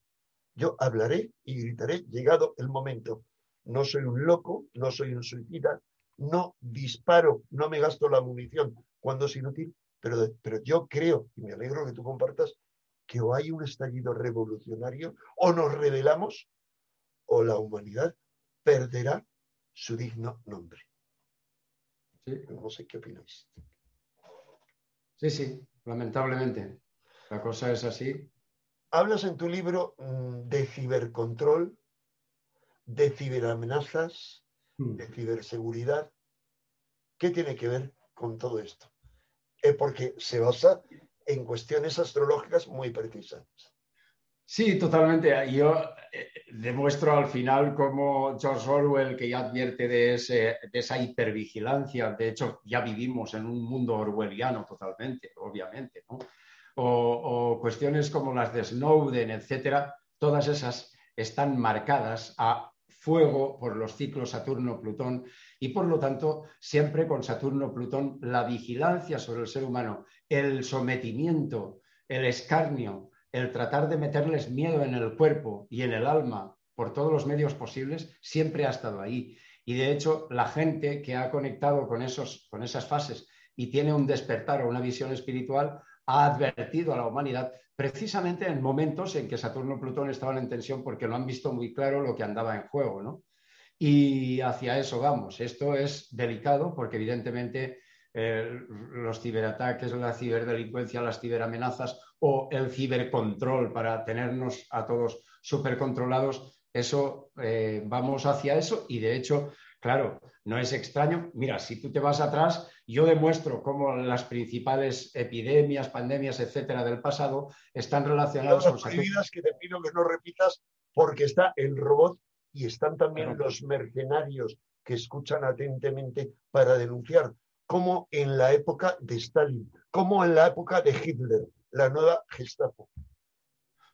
Yo hablaré y gritaré llegado el momento. No soy un loco, no soy un suicida, no disparo, no me gasto la munición cuando es inútil, pero, pero yo creo, y me alegro que tú compartas, que o hay un estallido revolucionario, o nos rebelamos, o la humanidad perderá su digno nombre. No sé qué opináis. Sí, sí, lamentablemente. La cosa es así. Hablas en tu libro mm, de cibercontrol, de ciberamenazas, hmm. de ciberseguridad. ¿Qué tiene que ver con todo esto? Eh, porque se basa en cuestiones astrológicas muy precisas. Sí, totalmente. Yo eh, demuestro al final cómo George Orwell, que ya advierte de, esa hipervigilancia, de hecho ya vivimos en un mundo orwelliano totalmente, obviamente, o, cuestiones como las de Snowden, etcétera, todas esas están marcadas a fuego por los ciclos Saturno-Plutón y por lo tanto siempre con Saturno-Plutón la vigilancia sobre el ser humano, el sometimiento, el escarnio, el tratar de meterles miedo en el cuerpo y en el alma por todos los medios posibles siempre ha estado ahí. Y de hecho la gente que ha conectado con, esos, con esas fases y tiene un despertar o una visión espiritual ha advertido a la humanidad precisamente en momentos en que Saturno y Plutón estaban en tensión porque lo han visto muy claro lo que andaba en juego, ¿no? Y hacia eso vamos. Esto es delicado porque evidentemente eh, los ciberataques, la ciberdelincuencia, las ciberamenazas o el cibercontrol para tenernos a todos supercontrolados, eso eh, vamos hacia eso y de hecho Claro, no es extraño. Mira, si tú te vas atrás, yo demuestro cómo las principales epidemias, pandemias, etcétera, del pasado están relacionadas con las que te pido que no repitas porque está el robot y están también los mercenarios que escuchan atentamente para denunciar, como en la época de Stalin, como en la época de Hitler, la nueva Gestapo.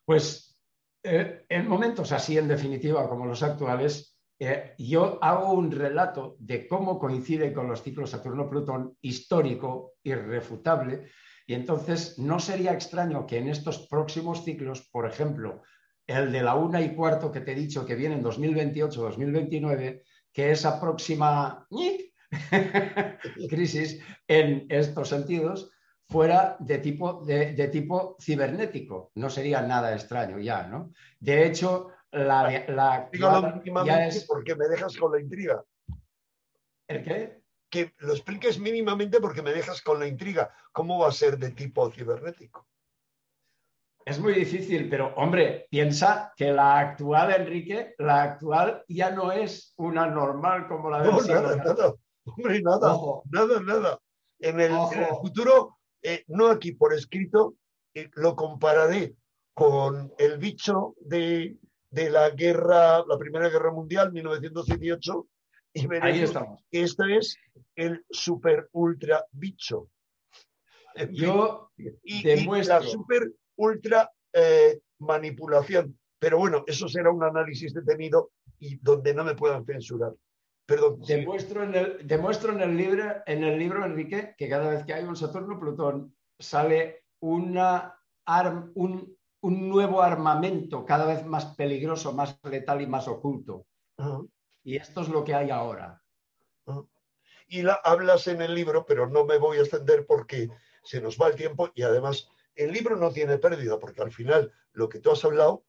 Pues eh, en momentos así, en definitiva, como los actuales, eh, yo hago un relato de cómo coincide con los ciclos Saturno-Plutón histórico, irrefutable, y entonces no sería extraño que en estos próximos ciclos, por ejemplo, el de la una y cuarto que te he dicho que viene en 2028-2029, que esa próxima crisis en estos sentidos fuera de tipo, de, tipo cibernético. No sería nada extraño ya, ¿no? De hecho, la... la es... porque me dejas con la intriga. ¿El qué? Que lo expliques mínimamente porque me dejas con la intriga. ¿Cómo va a ser de tipo cibernético? Es muy difícil, pero hombre, piensa que la actual, Enrique, la actual ya no es una normal como la de no, nada, nada. Hombre, nada, nada, nada. En el, futuro, eh, no aquí por escrito, eh, lo compararé con el bicho de, la guerra, la Primera Guerra Mundial, 1918, y veremos que este es el super ultra bicho. Yo y, la super ultra eh, manipulación. Pero bueno, eso será un análisis detenido y donde no me puedan censurar. Perdón. Demuestro en, el, demuestro en, el libro, en el libro, Enrique, que cada vez que hay un Saturno-Plutón sale una un, nuevo armamento cada vez más peligroso, más letal y más oculto. Y esto es lo que hay ahora. Y la, hablas en el libro, pero no me voy a extender porque se nos va el tiempo y además el libro no tiene pérdida porque al final lo que tú has hablado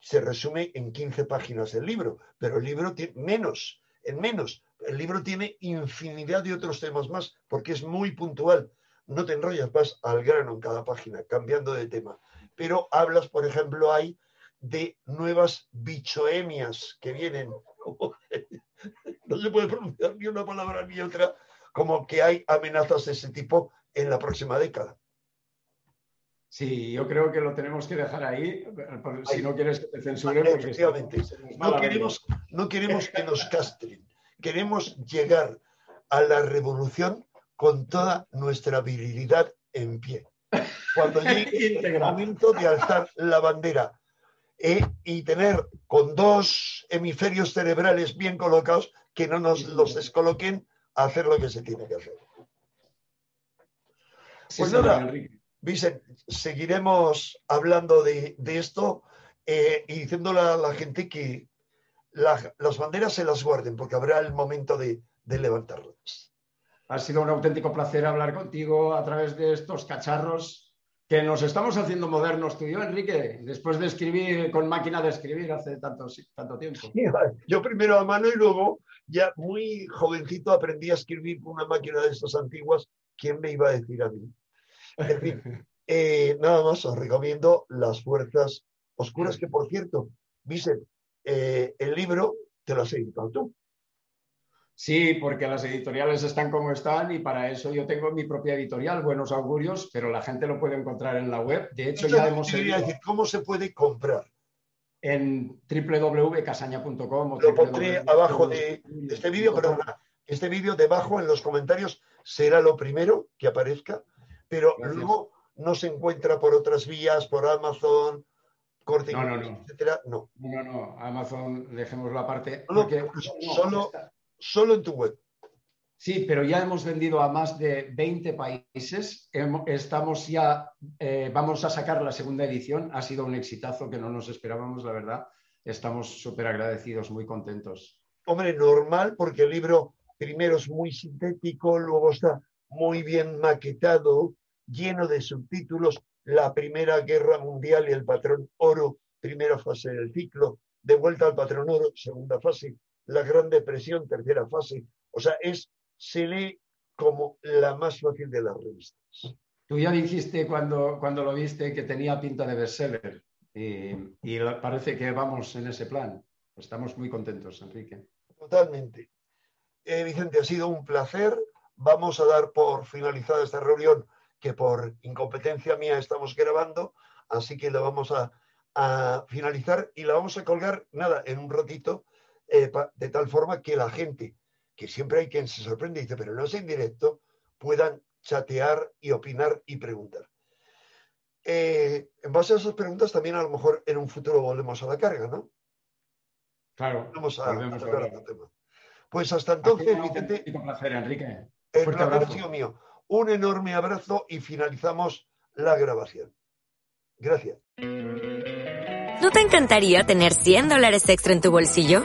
se resume en 15 páginas del libro, pero el libro tiene menos en menos. El libro tiene infinidad de otros temas más porque es muy puntual. No te enrollas, vas al grano en cada página, cambiando de tema. Pero hablas, por ejemplo, hay de nuevas bichoemias que vienen. no se puede pronunciar ni una palabra ni otra, como que hay amenazas de ese tipo en la próxima década. Sí, yo creo que lo tenemos que dejar ahí, si no quieres que te censuren. Efectivamente. No queremos, no queremos que nos castren, queremos llegar a la revolución con toda nuestra virilidad en pie. Cuando llegue el momento de alzar la bandera eh, y tener con dos hemisferios cerebrales bien colocados, que no nos los descoloquen, a hacer lo que se tiene que hacer. Pues nada, Enrique. Vicente, seguiremos hablando de, esto eh, y diciéndole a la gente que las banderas se las guarden porque habrá el momento de, levantarlas. Ha sido un auténtico placer hablar contigo a través de estos cacharros que nos estamos haciendo modernos tú y yo, Enrique, después de escribir con máquina de escribir hace tanto, tanto tiempo. yo primero a mano y luego ya muy jovencito aprendí a escribir con una máquina de estas antiguas. ¿Quién me iba a decir a mí? En fin, eh, nada más os recomiendo Las Fuerzas Oscuras, que por cierto, Vicent, eh, el libro te lo has editado tú. Sí, porque las editoriales están como están y para eso yo tengo mi propia editorial, Buenos Augurios, pero la gente lo puede encontrar en la web. De hecho, ya hemos... Decir, ¿Cómo se puede comprar? En www.casaña.com. Lo pondré abajo de, este vídeo, pero este vídeo debajo en los comentarios será lo primero que aparezca pero luego no se encuentra por otras vías, por Amazon, corte, no, no, no. etcétera. No. No, no, Amazon, dejémoslo aparte. solo, solo en tu web. Sí, pero ya hemos vendido a más de 20 países. Estamos ya, eh, vamos a sacar la segunda edición. Ha sido un exitazo que no nos esperábamos, la verdad. Estamos súper agradecidos, muy contentos. Hombre, normal, porque el libro primero es muy sintético, luego está muy bien maquetado, lleno de subtítulos, la Primera Guerra Mundial y el patrón oro, primera fase del ciclo, de vuelta al patrón oro, segunda fase, la Gran Depresión, tercera fase. O sea, es, se lee como la más fácil de las revistas. Tú ya dijiste cuando, cuando lo viste que tenía pinta de bestseller y, y parece que vamos en ese plan. Estamos muy contentos, Enrique. Totalmente. Eh, Vicente, ha sido un placer. Vamos a dar por finalizada esta reunión que por incompetencia mía estamos grabando, así que la vamos a, finalizar y la vamos a colgar, nada, en un ratito, eh, de tal forma que la gente, que siempre hay quien se sorprende y dice, pero no es en directo, puedan chatear y opinar y preguntar. Eh, en base a esas preguntas, también a lo mejor en un futuro volvemos a la carga, ¿no? Claro. Vamos a, a tocar otro tema. Pues hasta entonces, Vicente. Un placer, Enrique. El placer ha sido mío. Un enorme abrazo y finalizamos la grabación. Gracias. ¿No te encantaría tener 100 dólares extra en tu bolsillo?